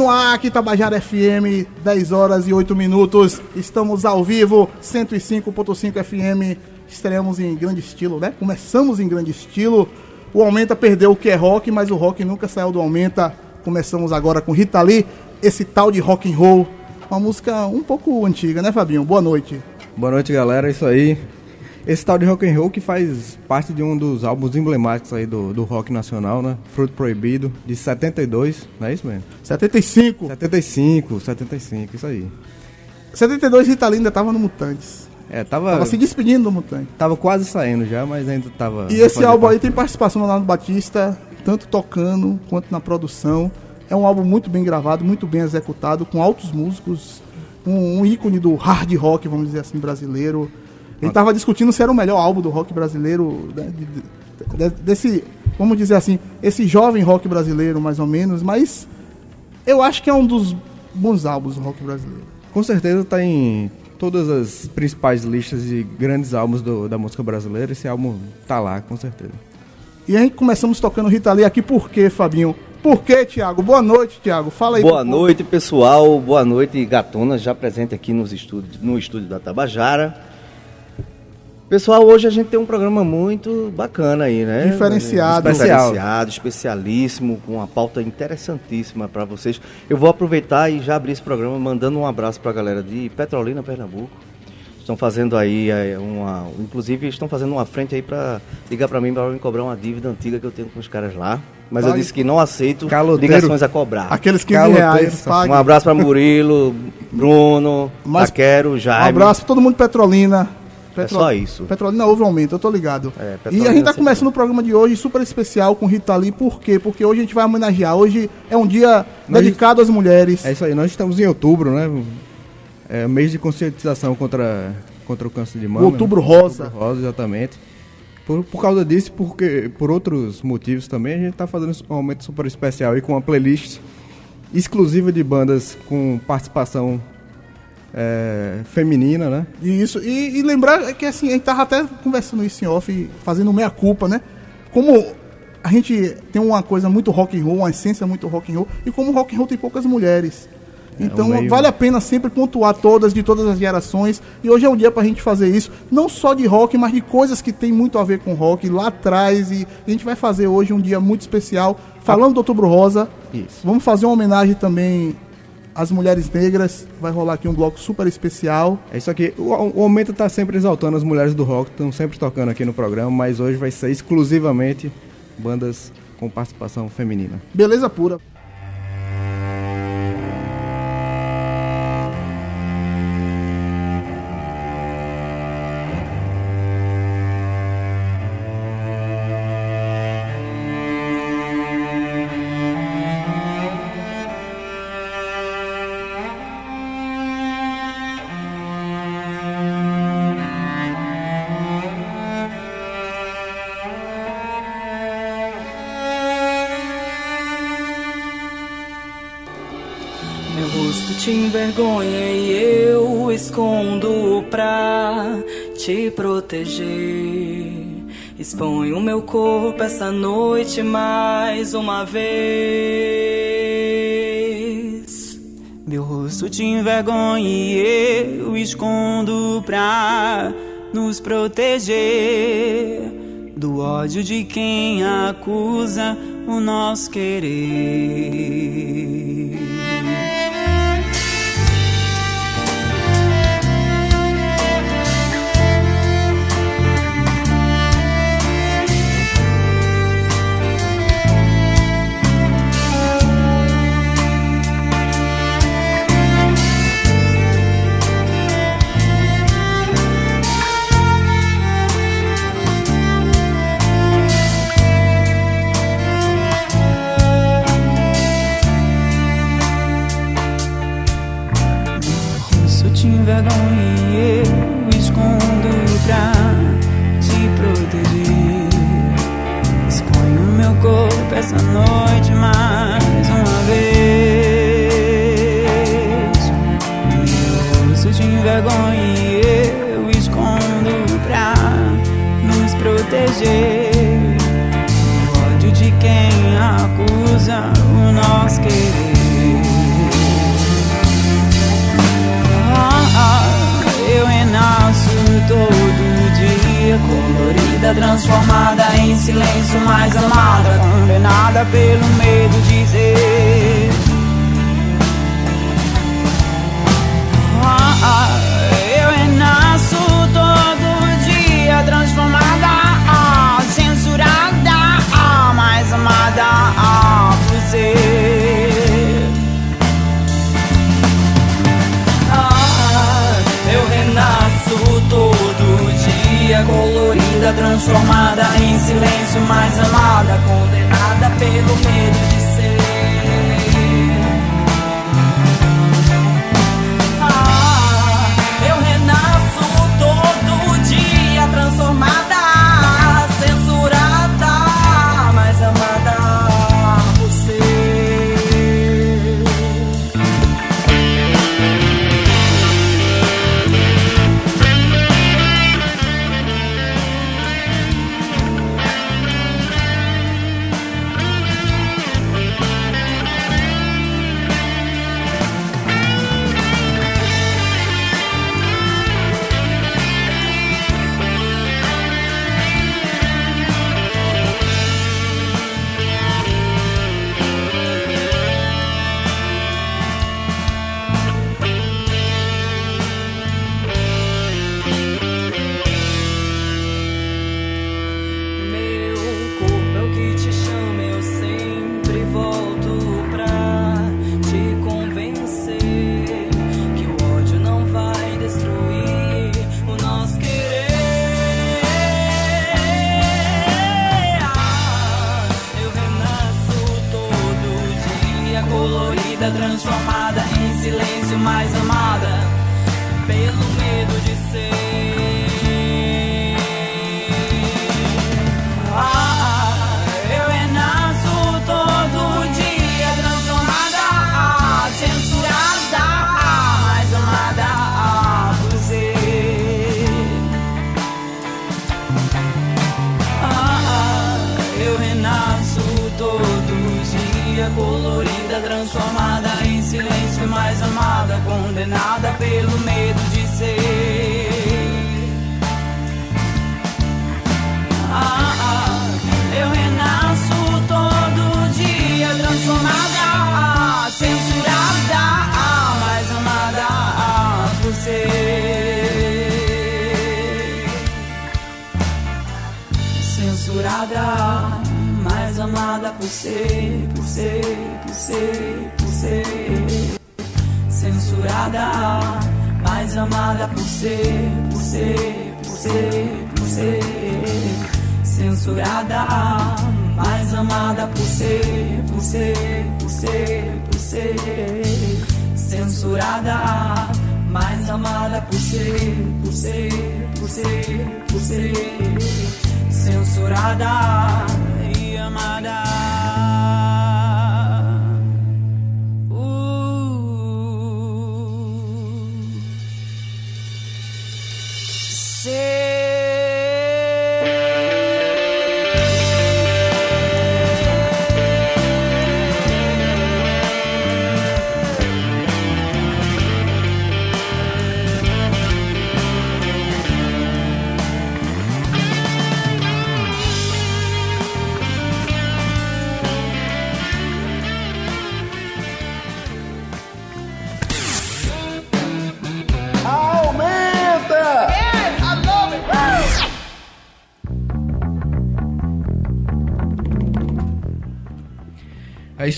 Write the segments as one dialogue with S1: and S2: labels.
S1: no ar aqui, Tabajara FM, 10 horas e 8 minutos. Estamos ao vivo, 105.5 FM. Estreamos em grande estilo, né? Começamos em grande estilo. O Aumenta perdeu o que é rock, mas o rock nunca saiu do Aumenta. Começamos agora com Rita Lee, esse tal de rock and roll. Uma música um pouco antiga, né, Fabinho? Boa noite.
S2: Boa noite, galera. É isso aí. Esse tal de rock and roll que faz parte de um dos álbuns emblemáticos aí do, do rock nacional, né? Fruto Proibido, de 72, não é isso mesmo?
S1: 75.
S2: 75, 75, isso aí.
S1: 72 Rita ainda tava no Mutantes.
S2: É, tava...
S1: Tava se despedindo do Mutante.
S2: Tava quase saindo já, mas ainda tava...
S1: E esse álbum aí tem participação do Leonardo Batista, tanto tocando quanto na produção. É um álbum muito bem gravado, muito bem executado, com altos músicos, um, um ícone do hard rock, vamos dizer assim, brasileiro. Ele estava discutindo se era o melhor álbum do rock brasileiro, né, de- de- de- desse, vamos dizer assim, esse jovem rock brasileiro, mais ou menos, mas eu acho que é um dos bons álbuns do rock brasileiro.
S2: Com certeza tá em todas as principais listas de grandes álbuns do- da música brasileira. Esse álbum tá lá, com certeza.
S1: E a gente começamos tocando Rita Lee aqui por quê, Fabinho? Por quê, Thiago? Boa noite, Thiago. Fala aí.
S3: Boa noite, pessoal. Boa noite, Gatona, já presente aqui nos estúdios, no estúdio da Tabajara. Pessoal, hoje a gente tem um programa muito bacana aí, né?
S1: Diferenciado.
S3: Diferenciado, especialíssimo, com uma pauta interessantíssima para vocês. Eu vou aproveitar e já abrir esse programa mandando um abraço para a galera de Petrolina, Pernambuco. Estão fazendo aí é, uma. Inclusive, estão fazendo uma frente aí para ligar para mim para me cobrar uma dívida antiga que eu tenho com os caras lá. Mas eu
S1: Pague.
S3: disse que não aceito
S2: Caloteiro.
S3: ligações a cobrar.
S1: Aqueles 15
S2: Caloteiro,
S1: reais. pague.
S3: Um abraço para Murilo, Bruno,
S1: Mas-
S3: Taquero,
S1: Um
S3: Jaime.
S1: abraço pra todo mundo de Petrolina.
S3: É só isso.
S1: Petrolina houve um aumento, eu tô ligado.
S3: É,
S1: e a gente tá começando o programa de hoje super especial com Rita Lee. Por quê? Porque hoje a gente vai homenagear. Hoje é um dia
S2: Nós-
S1: dedicado às mulheres.
S2: É isso aí, nós estamos em outubro, né? É mês de conscientização contra, contra o câncer de mama.
S1: Outubro
S2: né?
S1: Rosa.
S2: Outubro rosa, exatamente. Por, por causa disso, porque por outros motivos também, a gente está fazendo um momento super especial aí com uma playlist exclusiva de bandas com participação é, feminina, né?
S1: E Isso, e, e lembrar que assim, a gente tava até conversando isso em off, fazendo meia culpa, né? Como a gente tem uma coisa muito rock and roll, uma essência muito rock and roll, e como rock and roll tem poucas mulheres. Então
S2: um meio-
S1: vale a pena sempre pontuar todas, de todas as gerações, e hoje é um dia pra gente fazer isso, não só de rock, mas de coisas que tem muito a ver com rock lá atrás, e a gente vai fazer hoje um dia muito especial, falando do Outubro Rosa,
S2: Isso.
S1: Vamos fazer uma homenagem também às mulheres negras. Vai rolar aqui um bloco super especial.
S2: É isso aqui. O, o Aumento está sempre exaltando as mulheres do rock, estão sempre tocando aqui no programa, mas hoje vai ser exclusivamente bandas com participação feminina.
S1: Beleza pura.
S4: Proteger. Exponho meu corpo essa noite mais uma vez. Meu rosto te envergonha e eu escondo pra nos proteger do ódio de quem acusa o nosso querer. Envergonha e eu escondo pra te proteger. Exponho meu corpo essa noite mais uma vez. Meu rosto te envergonha e eu escondo pra nos proteger. O ódio de quem acusa o nosso querer. Eu renasço todo dia, colorida, transformada em silêncio, mais amada, condenada pelo medo de ser. Ah, ah, eu renasço todo dia, transformada, transformada em silêncio mais amada, condenada pelo medo. de por ser, por ser. Censurada, mais amada por ser, por ser, por ser, por ser. Censurada, mais amada por ser, por ser, por ser, por ser. Censurada, mais amada por ser, por ser, por ser, por ser censurada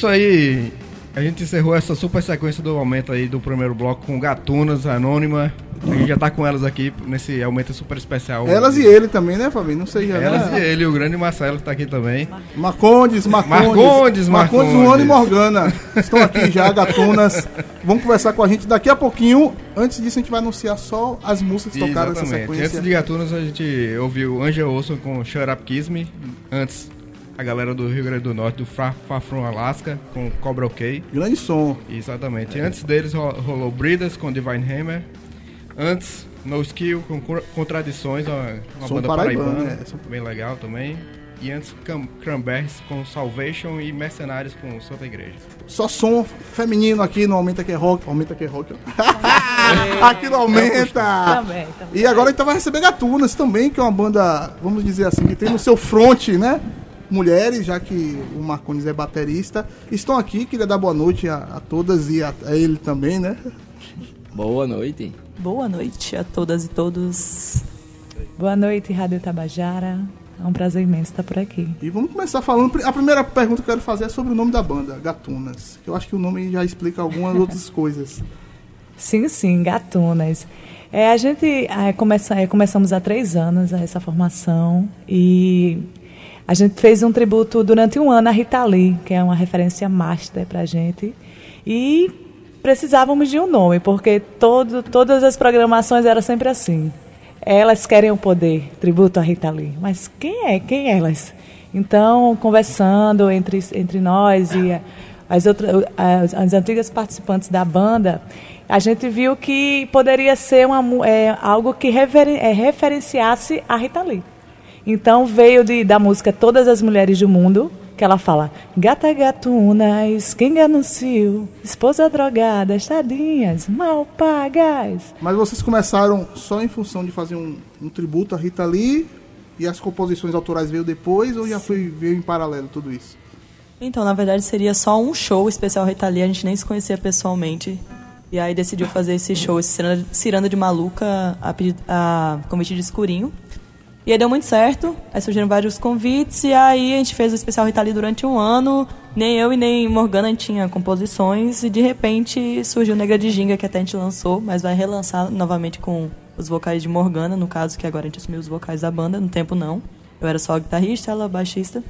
S2: isso aí. A gente encerrou essa super sequência do aumento aí do primeiro bloco com Gatunas, Anônima. A gente já tá com elas aqui nesse aumento super especial.
S1: Elas e ele também, né, Fabinho? Não sei já.
S2: Elas
S1: né?
S2: e ele, o grande Marcelo que tá aqui também.
S1: Marcondes, Marcondes.
S2: Marcondes,
S1: Marcondes,
S2: Marcondes.
S1: Luana e Morgana. Estão aqui já, gatunas. Vão conversar com a gente daqui a pouquinho. Antes disso, a gente vai anunciar só as músicas tocadas nessa sequência.
S2: Antes de Gatunas, a gente ouviu Angel Olsen com Shut Up Kiss Me. Antes, a galera do Rio Grande do Norte, do Far, Far From Alaska, com Cobra OK.
S1: Grande som.
S2: Exatamente. Antes deles ro- rolou Breeders com Divine Hammer. Antes, No Skill com Contradições, uma, uma
S1: Som
S2: banda paraibana,
S1: é, som-
S2: bem legal também. E antes, Cranberries com Salvation e Mercenários com Santa Igreja.
S1: Só som feminino aqui no Aumenta Que é Rock. Aumenta Que é Rock. ó. aqui no Aumenta.
S5: Também, também.
S1: E agora a gente vai receber Gatunas também, que é uma banda, vamos dizer assim, que tem no seu front, né? Mulheres, já que o Marcones é baterista. Estão aqui, queria dar boa noite a, a todas e a, a ele também, né?
S6: Boa noite.
S5: Boa noite a todas e todos. Boa noite, Rádio Tabajara. É um prazer imenso estar por aqui.
S1: E vamos começar falando. A primeira pergunta que eu quero fazer é sobre o nome da banda, Gatunas. Eu acho que o nome já explica algumas outras coisas.
S5: Sim, sim, gatunas. É, a gente é, começa, é, começamos há três anos essa formação e a gente fez um tributo durante um ano à Rita Lee, que é uma referência master para a gente. E precisávamos de um nome, porque todo, todas as programações eram sempre assim. Elas querem o poder, tributo à Rita Lee. Mas quem é? Quem elas? Então, conversando entre, entre nós e as, outras, as, as antigas participantes da banda, a gente viu que poderia ser uma, é, algo que referen- é, referenciasse a Rita Lee. Então veio de, da música Todas as Mulheres do Mundo, que ela fala Gata gatunas, quem anunciou, esposa drogada, tadinhas, mal pagas.
S1: Mas vocês começaram só em função de fazer um, um tributo à Rita Lee e as composições autorais veio depois ou já foi, veio em paralelo tudo isso?
S7: Então, na verdade, seria só um show especial Rita Lee, a gente nem se conhecia pessoalmente. E aí decidiu fazer esse show, esse Ciranda, de Maluca, a, a convite de escurinho. E aí deu muito certo, aí surgiram vários convites, e aí a gente fez o especial Rita Lee durante um ano. Nem eu e nem Morgana tinha composições, e de repente surgiu Negra de Ginga, que até a gente lançou, mas vai relançar novamente com os vocais de Morgana, no caso, que agora a gente assumiu os vocais da banda, no tempo não. Eu era só guitarrista, ela baixista.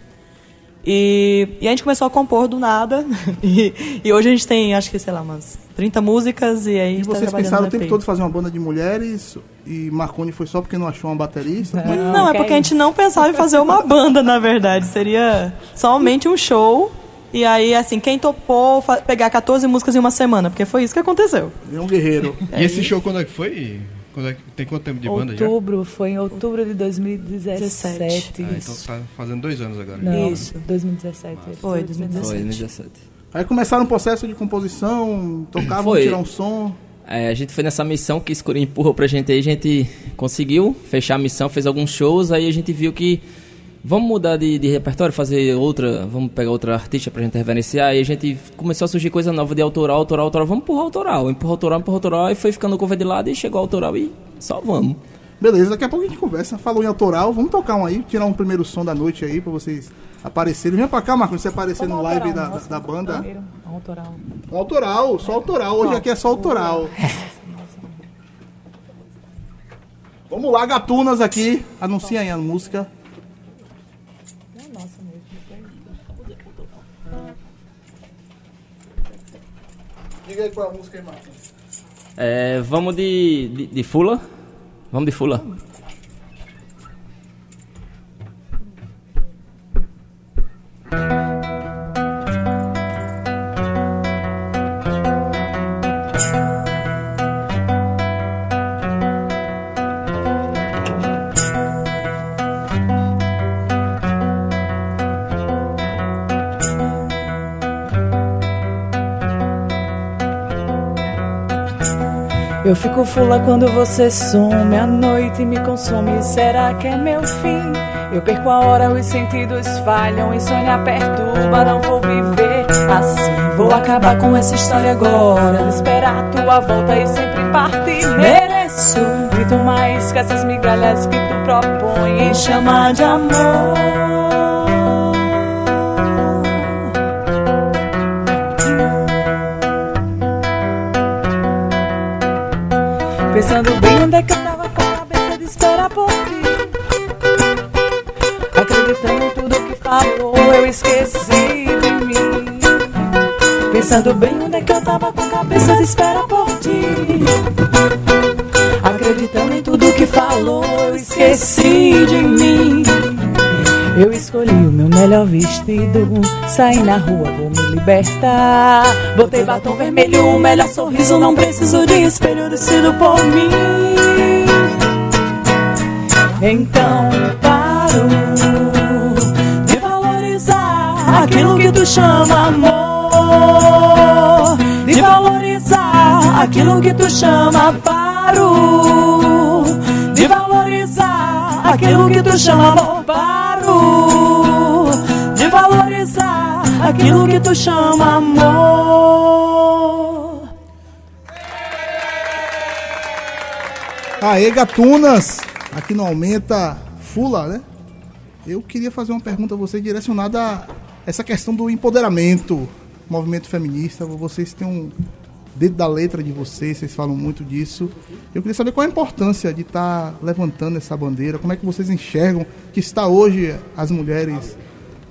S7: E, e a gente começou a compor do nada. E, e hoje a gente tem, acho que, sei lá, umas 30 músicas. E aí a
S1: E
S7: tá
S1: vocês
S7: trabalhando
S1: pensaram o tempo todo em fazer uma banda de mulheres e Marconi foi só porque não achou uma baterista? É que-
S7: Não, é porque a gente não pensava em fazer uma banda, na verdade. Seria somente um show. E aí, assim, quem topou pegar 14 músicas em uma semana? Porque foi isso que aconteceu.
S1: É um guerreiro.
S2: E esse show quando é que foi? Quando é que- tem quanto tempo de banda já?
S5: Outubro, foi em outubro de 2017.
S2: Ah, então tá fazendo dois anos agora.
S5: Não,
S7: Isso.
S5: 2017.
S7: Foi, 2017.
S6: Foi, 2017.
S1: Aí começaram um processo de composição, tocavam,
S6: Foi.
S1: tirar um som.
S6: É, a gente foi nessa missão que Escurinho empurrou pra gente aí, a gente conseguiu fechar a missão, fez alguns shows, aí a gente viu que vamos mudar de, de repertório, fazer outra, vamos pegar outra artista pra gente reverenciar, aí a gente começou a surgir coisa nova de autoral, autoral, autoral, vamos empurrar autoral, empurrar autoral, empurrar autoral, e foi ficando cover de lado e chegou autoral e só vamos.
S1: Beleza, daqui a pouco a gente conversa. Falou em autoral, vamos tocar um aí, tirar um primeiro som da noite aí pra vocês aparecerem. Vem pra cá, Marcos, você aparecer no live da, da banda.
S5: Primeiro, autoral.
S1: Um autoral, só autoral. Hoje aqui é só autoral. Vamos lá, gatunas aqui. Anuncia aí a música. Diga aí qual é a música aí, Marcos.
S6: É, vamos de, de, de Fula, vamos de Fula.
S5: Eu fico fula quando você some, a noite me consome. Será que é meu fim? Eu perco a hora, os sentidos falham, insônia perturba, não vou viver assim. Vou acabar com essa história agora, esperar tua volta e sempre partir. Mereço muito mais que essas migalhas que tu propõe e chama de amor. Pensando bem onde é que eu tava com a cabeça de esperar por ti. Acreditando em tudo que falou, eu esqueci de mim. Pensando bem onde é que eu tava com a cabeça de esperar por ti. Acreditando em tudo que falou, eu esqueci melhor vestido, saí na rua, vou me libertar. Botei batom vermelho, o melhor sorriso, não preciso de espelho descido por mim. Então paro de valorizar aquilo que tu chama amor, de valorizar aquilo que tu chama paro, de valorizar aquilo que tu chama amor, paro, aquilo que tu chama amor.
S1: Aê, gatunas! Aqui não aumenta fula, né? Eu queria fazer uma pergunta a você direcionada a essa questão do empoderamento, movimento feminista. Vocês têm um dedo da letra de vocês, vocês falam muito disso. Eu queria saber qual a importância de estar levantando essa bandeira, como é que vocês enxergam que está hoje as mulheres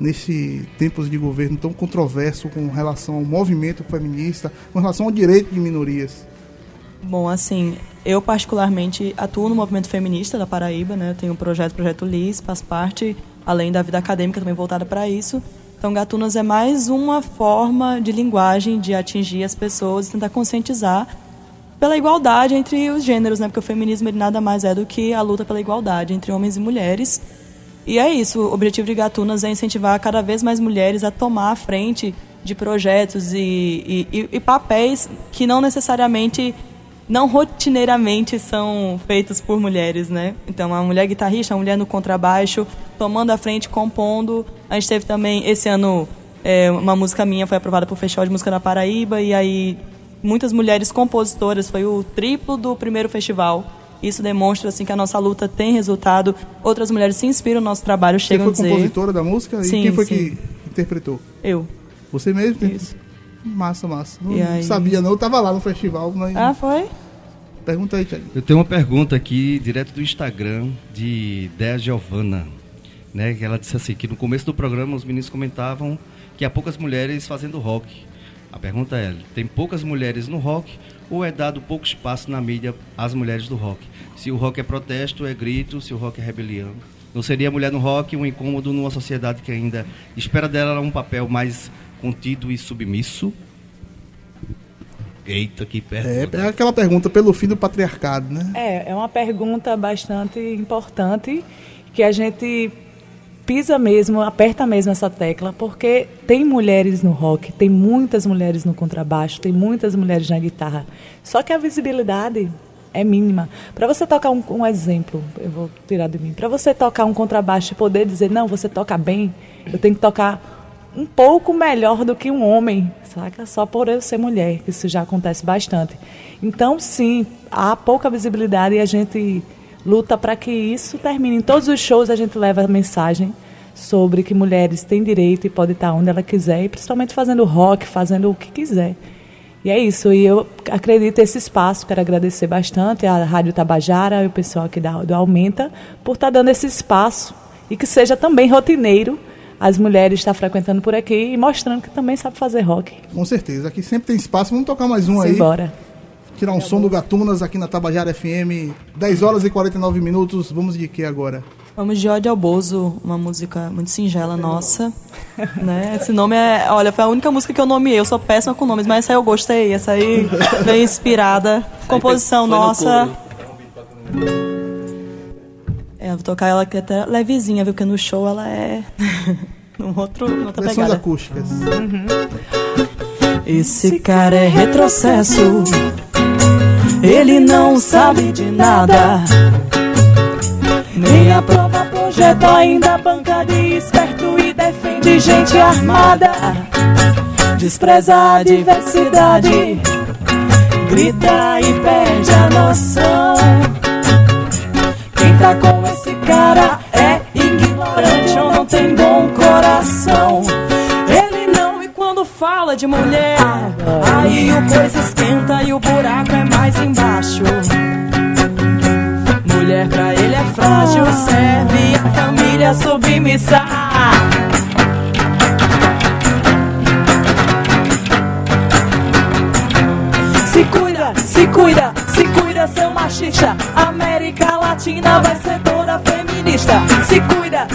S1: nesse tempos de governo tão controverso com relação ao movimento feminista, com relação ao direito de minorias.
S7: Bom, assim, eu particularmente atuo no movimento feminista da Paraíba, né? Eu tenho um projeto, Projeto Liz, faz parte, além da vida acadêmica também voltada para isso. Então, Gatunas é mais uma forma de linguagem de atingir as pessoas e tentar conscientizar pela igualdade entre os gêneros, né? Porque o feminismo ele nada mais é do que a luta pela igualdade entre homens e mulheres. E é isso, o objetivo de Gatunas é incentivar cada vez mais mulheres a tomar a frente de projetos e, e, e- papéis que não necessariamente, não rotineiramente são feitos por mulheres, né? Então, a mulher guitarrista, a mulher no contrabaixo, tomando a frente, compondo. A gente teve também, esse ano, é, uma música minha foi aprovada por Festival de Música da Paraíba, e aí muitas mulheres compositoras, foi o triplo do primeiro festival. Isso demonstra assim que a nossa luta tem resultado. Outras mulheres se inspiram no nosso trabalho,
S1: Você
S7: chegam
S1: foi
S7: a dizer.
S1: compositora da música?
S7: Sim,
S1: e quem foi
S7: sim.
S1: que interpretou?
S7: Eu.
S1: Você mesmo?
S7: Isso.
S1: Massa, massa. Não
S7: E aí?
S1: sabia não, eu tava lá no festival. Mas...
S7: Ah, foi?
S1: Pergunta aí, Thiago.
S8: Eu tenho uma pergunta aqui, direto do Instagram, de Dea Giovana. né? Que ela disse assim que no começo do programa os meninos comentavam que há poucas mulheres fazendo rock. A pergunta é: tem poucas mulheres no rock ou é dado pouco espaço na mídia às mulheres do rock? Se o rock é protesto, é grito, se o rock é rebelião. Não seria a mulher no rock um incômodo numa sociedade que ainda espera dela um papel mais contido e submisso? Eita, que pergunta.
S1: É, é aquela pergunta pelo fim do patriarcado, né?
S5: É, é uma pergunta bastante importante que a gente pisa mesmo, aperta mesmo essa tecla, porque tem mulheres no rock, tem muitas mulheres no contrabaixo, tem muitas mulheres na guitarra. Só que a visibilidade é mínima. Para você tocar um, um, exemplo, eu vou tirar de mim. Para você tocar um contrabaixo e poder dizer não, você toca bem, eu tenho que tocar um pouco melhor do que um homem, saca? Só por eu ser mulher, isso já acontece bastante. Então, sim, há pouca visibilidade e a gente luta para que isso termine. Em todos os shows a gente leva a mensagem sobre que mulheres têm direito e podem estar onde ela quiser, e principalmente fazendo rock, fazendo o que quiser. E é isso, e eu acredito esse espaço, quero agradecer bastante à Rádio Tabajara e o pessoal aqui da, do Aumenta por estar dando esse espaço e que seja também rotineiro as mulheres estar frequentando por aqui e mostrando que também sabe fazer rock.
S1: Com certeza, aqui sempre tem espaço, vamos tocar mais um aí.
S5: Bora.
S1: Tirar um é som do Gatunas aqui na Tabajara FM, 10 horas e 49 minutos, vamos de que agora?
S7: Vamos de Ódio ao Bozo, uma música muito singela nossa. né? Esse nome é. Olha, foi a única música que eu nomeei. Eu sou péssima com nomes, mas essa aí eu gostei. Essa aí bem inspirada. Composição nossa. É, vou tocar ela aqui até levezinha, viu? Porque no show ela é. num outro, outra
S1: Versões
S7: pegada.
S1: acústicas.
S7: Uhum. Esse cara é retrocesso. Ele não sabe de nada. Nem aprova projeto, ainda banca de esperto e defende gente armada. Despreza a diversidade, grita e perde a noção. Quem tá com esse cara fala de mulher, aí o coisa esquenta e o buraco é mais embaixo. Mulher pra ele é frágil, serve a família submissa. Se cuida, se cuida, se cuida, seu machista. América Latina vai ser toda feminista. Se cuida,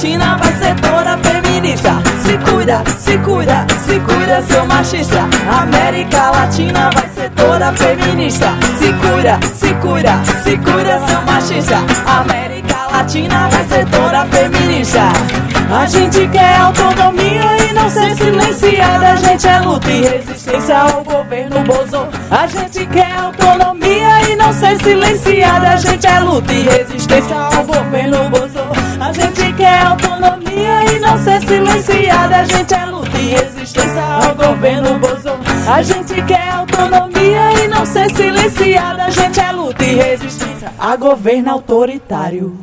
S7: Latina vai ser toda feminista. Se cuida, se cuida, se cuida, seu machista. América Latina vai ser toda feminista. Se cuida, se cuida, se cuida, seu machista. América Latina vai ser toda feminista. A gente quer autonomia e não ser silenciada. A gente é luta e resistência ao governo Bozo. A gente quer autonomia e não ser silenciada. A gente é luta e resistência ao governo Bozo. A gente quer autonomia e não ser silenciada. A gente é luta e resistência ao governo Bozo. A gente quer autonomia e não ser silenciada. A gente é luta e resistência a governo autoritário.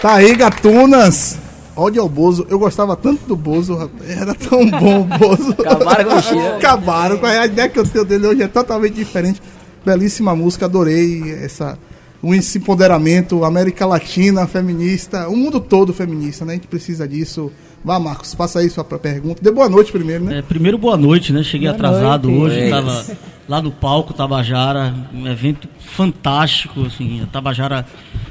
S1: Tá aí, gatunas. Ódio ao Bozo. Eu gostava tanto do Bozo, rapaz. Era tão bom o Bozo.
S9: Acabaram com o?
S1: Acabaram. a ideia que eu tenho dele hoje é totalmente diferente. Belíssima música, adorei essa, um esse empoderamento. América Latina, feminista, o mundo todo feminista, né? A gente precisa disso. Vá, Marcos, faça aí sua pergunta. Dê boa noite primeiro, né?
S10: É, primeiro, boa noite, né? Cheguei
S5: Boa
S10: atrasado
S5: noite.
S10: hoje, estava lá no palco Tabajara, um evento fantástico, assim, a Tabajara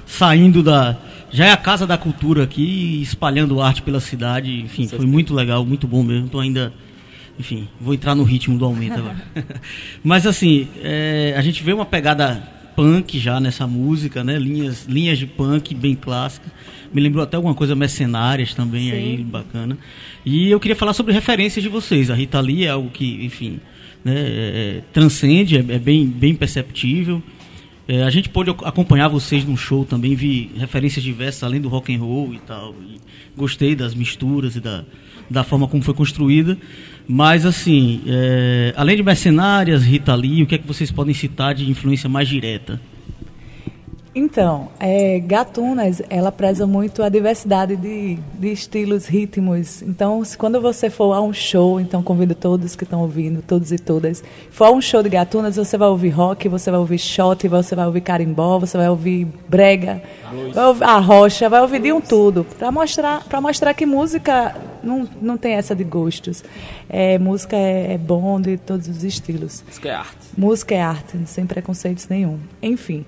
S10: saindo da. Já é a casa da cultura aqui, e espalhando arte pela cidade, enfim, foi muito legal, muito bom mesmo. Tô ainda. Enfim, vou entrar no ritmo do aumento agora. Mas assim, é, a gente vê uma pegada punk já nessa música, né? Linhas, linhas de punk bem clássica. Me lembrou até alguma coisa mercenárias também aí, bacana. E eu queria falar sobre referências de vocês. A Rita Lee é algo que, enfim, né, é, transcende, é, é bem, bem perceptível. É, a gente pôde ac- acompanhar vocês num show também, vi referências diversas além do rock and roll e tal. E gostei das misturas e da, da forma como foi construída. Mas assim, é, além de mercenárias, Rita Lee, o que é que vocês podem citar de influência mais direta?
S5: Então, é, Gatunas, ela preza muito a diversidade de, de estilos, ritmos. Então, se, quando você for a um show, então convido todos que estão ouvindo, todos e todas, for a um show de Gatunas, você vai ouvir rock, você vai ouvir shot, você vai ouvir carimbó, você vai ouvir brega, vai ouvir a rocha, vai ouvir de um tudo, para mostrar, mostrar que música não, não tem essa de gostos. É, música é, é bom de todos os estilos.
S6: Música é arte.
S5: Música é arte, sem preconceitos nenhum. Enfim,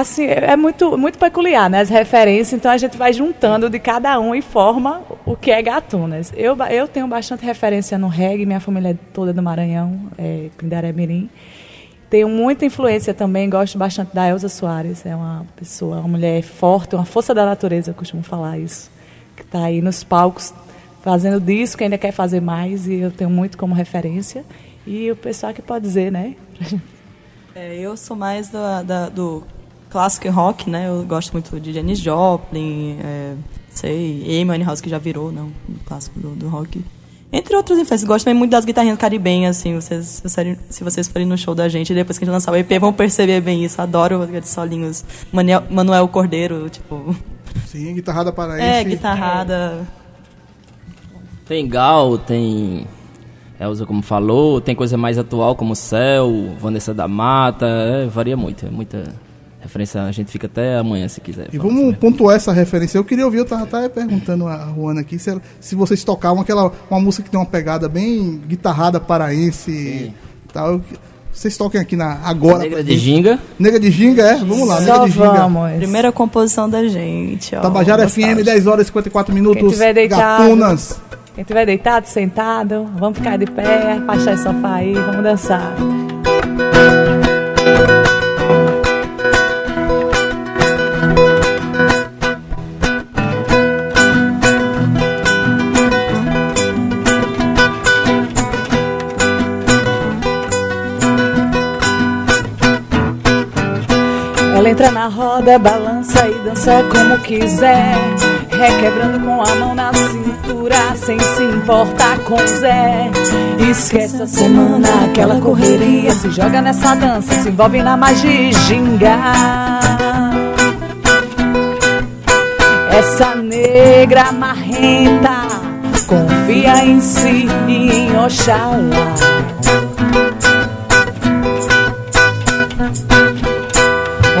S5: assim, é muito, muito peculiar, né? As referências, então a gente vai juntando de cada um e forma o que é Gatunas. Eu, eu tenho bastante referência no reggae, minha família é toda do Maranhão, é Pindaré Mirim. Tenho muita influência também, gosto bastante da Elza Soares, é uma pessoa, uma mulher forte, uma força da natureza, eu costumo falar isso, que está aí nos palcos fazendo disco, ainda quer fazer mais, e eu tenho muito como referência. E o pessoal que pode dizer, né?
S7: É, eu sou mais da- do clássico e rock, né? Eu gosto muito de Janis Joplin, é, sei, Amy Winehouse, que já virou, não, um clássico do, do rock. Entre outras influências, gosto também muito das guitarrinhas caribenhas, assim, vocês, se vocês- se vocês forem no show da gente, depois que a gente lançar o EP, vão perceber bem isso. Adoro aqueles solinhos. Manuel, Manuel Cordeiro, tipo...
S1: Sim, guitarrada paraense.
S7: É, guitarrada...
S6: Tem Gal, tem Elza, como falou, tem coisa mais atual como Céu, Vanessa da Mata, é, varia muito, é muita referência, a gente fica até amanhã se quiser.
S1: E vamos
S6: sobre.
S1: pontuar essa referência. Eu queria ouvir, eu tava até perguntando a Juana aqui se, ela- se vocês tocavam aquela uma música que tem uma pegada bem guitarrada paraense e tal. Vocês toquem aqui na agora.
S6: Negra de Ginga.
S1: Negra de Ginga, é? Vamos lá, Negra
S7: Só
S1: de Ginga.
S7: vamos. Primeira composição da gente, ó.
S1: Tabajara FM,
S7: Nostálgico.
S1: 10 horas e 54 minutos.
S5: Quem tiver deitado,
S1: Gatunas.
S5: quem tiver deitado, sentado, vamos ficar de pé, afastar esse sofá aí, vamos dançar. Entra na roda, balança e dança como quiser. Requebrando com a mão na cintura, sem se importar com Zé. Esquece a semana, aquela correria. Se joga nessa dança, se envolve na magia ginga. Essa negra marrenta confia em si e em Oxalá.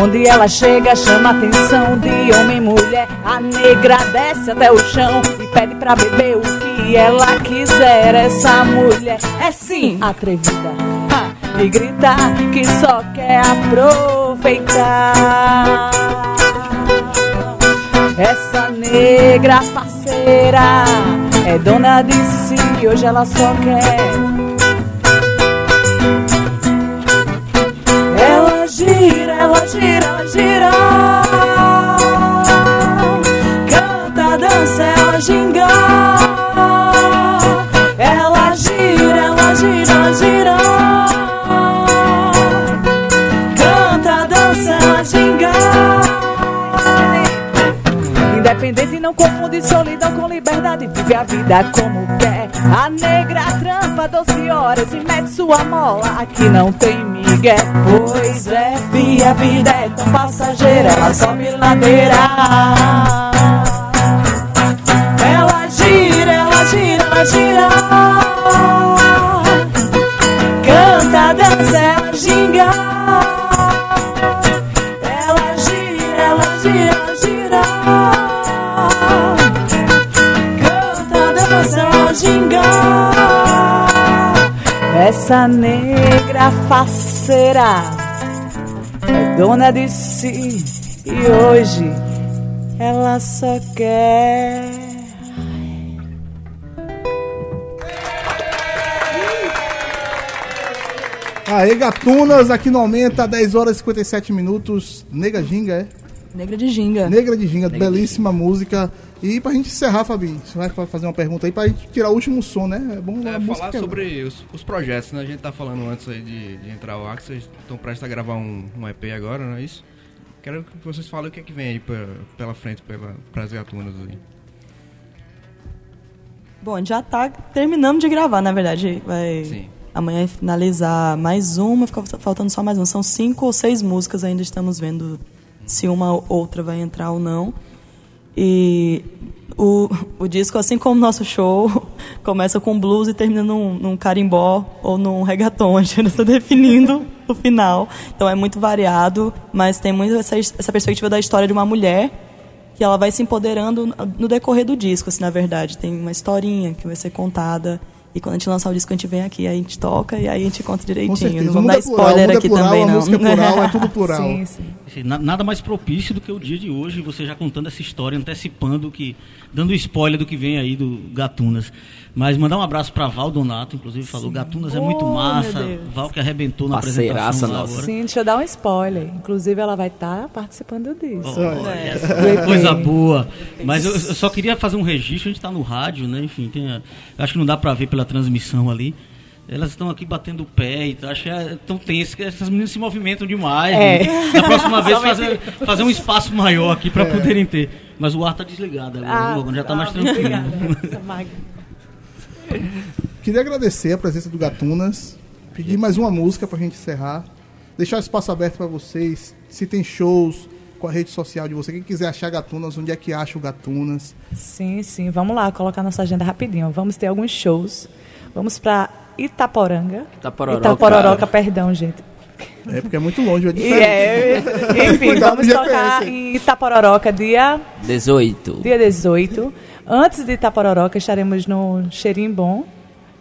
S5: Onde ela chega, chama atenção de homem e mulher. A negra desce até o chão e pede pra beber o que ela quiser. Essa mulher é sim atrevida ha, e grita que só quer aproveitar. Essa negra parceira é dona de si, hoje ela só quer. Gira, ela gira, ela gira. Canta, dança, ela ginga. Ela gira, ela gira, gira. Independente, não confunde solidão com liberdade. Vive a vida como quer. A negra trampa 12 horas e mete sua mola. Aqui não tem migué. Pois é, vi a vida é tão passageira. Ela sobe ladeira. Ela gira, ela gira, ela gira. Canta, dança, Essa negra faceira é dona de si e hoje ela só quer.
S1: Aê, Gatunas, aqui no Aumenta, 10 horas e 57 minutos. Nega Ginga, é?
S7: Negra de Ginga.
S1: Negra de Ginga, belíssima música. E pra gente encerrar, Fabinho, você vai fazer uma pergunta aí pra gente tirar o último som, né? É bom
S8: É, falar
S1: é-
S8: sobre os, os projetos, né? A gente tá falando antes aí de, de entrar que vocês estão prestes a gravar um, um EP agora, não é isso? Quero que vocês falem o que é que vem aí pra- pela frente, pela, pras gatunas aí.
S7: Bom, a gente já tá terminando de gravar, na verdade. Vai
S8: Sim.
S7: amanhã finalizar mais uma, fica faltando só mais uma. São cinco ou seis músicas ainda estamos vendo
S2: se uma ou outra vai entrar ou não. E o, o disco, assim como o nosso show, começa com blues e termina num, num carimbó ou num reggaeton. A gente ainda está definindo o final. Então é muito variado, mas tem muito essa, essa perspectiva da história de uma mulher que ela vai se empoderando no decorrer do disco, assim, na verdade. Tem uma historinha que vai ser contada. E quando a gente lançar o disco, a gente vem aqui, aí a gente toca e aí a gente conta direitinho. Não vamos dar
S1: plural,
S2: spoiler
S1: muda
S2: aqui
S1: plural,
S2: também,
S1: a
S2: não.
S1: música plural é tudo plural.
S5: Sim, sim.
S10: Na- Nada mais propício do que o dia de hoje, você já contando essa história, antecipando que. dando spoiler do que vem aí do Gatunas. Mas mandar um abraço pra Val Donato, inclusive falou, Gatunas é muito
S5: Oh, meu
S10: massa.
S5: Deus.
S10: Val que arrebentou na
S6: Parceiraça
S10: apresentação
S6: nossa.
S10: agora.
S5: Sim, deixa eu dar um spoiler. Inclusive, ela vai estar participando disso.
S10: Olha, Coisa boa. Mas eu, eu só queria fazer um registro, a gente está no rádio, né? Enfim, tem a- acho que não dá para ver pela transmissão ali. Elas estão aqui batendo o pé e. Acho que é tão tenso que essas meninas se movimentam demais.
S5: É.
S10: né? Da próxima vez fazer, fazer um espaço maior aqui para
S1: É.
S10: poderem ter. Mas o ar tá desligado agora,
S5: Ah,
S10: já tá mais
S5: tá,
S10: tranquilo.
S5: obrigada.
S1: Queria agradecer a presença do Gatunas, pedir mais uma música pra gente encerrar, deixar o espaço aberto pra vocês, se tem shows com a rede social de você, quem quiser achar Gatunas, onde é que acha o Gatunas?
S5: Sim, sim. Vamos lá, colocar nossa agenda rapidinho. Vamos ter alguns shows. Vamos para Itaporanga.
S6: Itapororoca.
S5: Itapororoca, perdão, gente.
S1: É porque é muito longe, é
S5: E
S1: diferente.
S5: é, enfim, vamos tocar em Itapororoca dia
S6: 18.
S5: Dia 18. Antes de Itapororoca, estaremos no Xerimbom,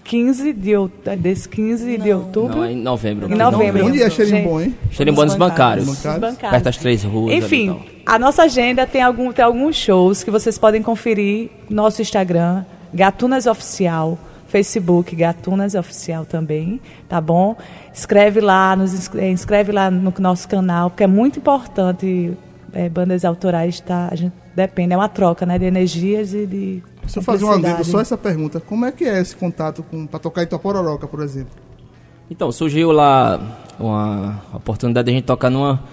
S5: 15 de, out- desse 15 de outubro.
S6: Não, é em novembro.
S5: Em novembro.
S1: Onde é Xerimbom, hein?
S6: Xerimbom dos bancários.
S1: Bancários.
S5: Bancários.
S6: Perto das três ruas.
S5: Enfim, a nossa agenda tem, algum, tem alguns shows que vocês podem conferir no nosso Instagram, Gatunas Oficial, Facebook, Gatunas Oficial também, tá bom? Escreve lá, nos eh, inscreve lá no nosso canal, porque é muito importante eh, bandas autorais, tá? A gente depende, é uma troca, né, de energias e de
S1: Se eu fazer um adendo, só essa pergunta, como é que é esse contato com, pra tocar em Itapororoca, por exemplo?
S6: Então, surgiu lá uma oportunidade de a gente tocar numa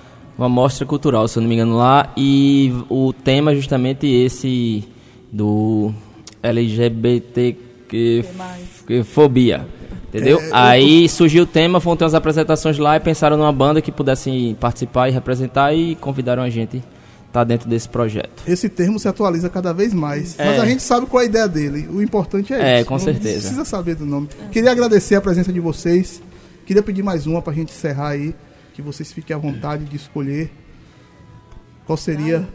S6: uma mostra cultural, se eu não me engano, lá. E o tema é justamente esse do LGBT que, que fobia. Entendeu?
S1: É, eu
S6: Aí surgiu o tema, foram ter umas apresentações lá e pensaram numa banda que pudesse participar e representar e convidaram a gente a estar dentro desse projeto.
S1: Esse termo se atualiza cada vez mais,
S6: É.
S1: mas a gente sabe qual é a ideia dele. O importante é,
S6: É,
S1: isso.
S6: com
S1: Não
S6: certeza.
S1: precisa saber do nome. Queria agradecer a presença de vocês. Queria pedir mais uma pra gente encerrar aí, que vocês fiquem à vontade de escolher. Qual seria?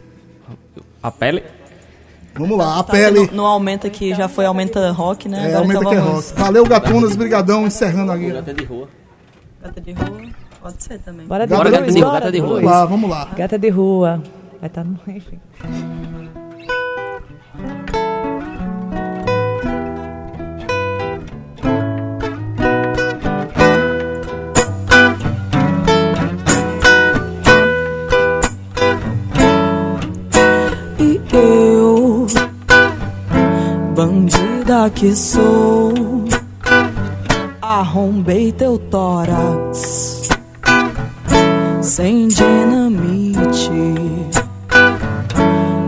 S6: A pele?
S1: Vamos lá, a
S2: Tá
S1: pele.
S2: No, no Aumenta que já foi Aumenta Rock, né?
S1: É,
S2: Agora
S1: aumenta
S2: então
S1: que é rock. Valeu, Gatunas, brigadão, encerrando aqui.
S6: Gata de rua.
S2: Gata de rua. Pode ser também.
S5: Bora de
S1: Gata
S5: rua,
S1: de rua,
S5: bora
S6: gata de rua.
S1: Vamos lá, vamos lá.
S5: Gata de rua. No. Enfim.
S7: E eu, bandida que sou, arrombei teu tórax sem dinamite,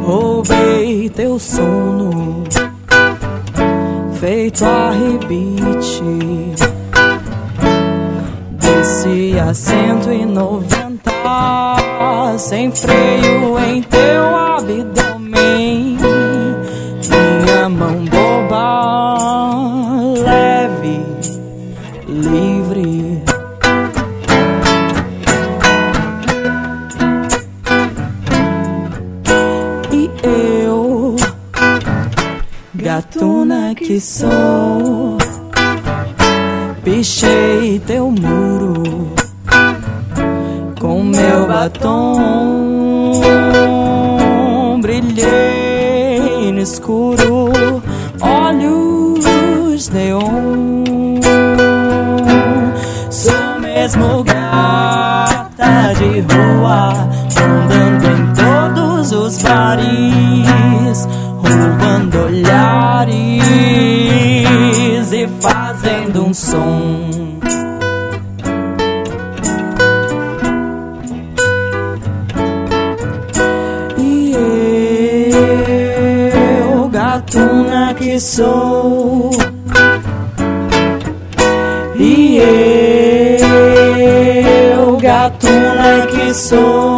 S7: roubei teu sono, feito arrebite. Desci a 190 sem freio em teu abdômen. Minha mão boba, gatuna que sou, pichei teu muro com meu batom. Brilhei no escuro, olhos neon. Sou mesmo gata de rua, andando em todos os bares, fazendo um som. E eu, gatuna que sou. E eu, gatuna que sou.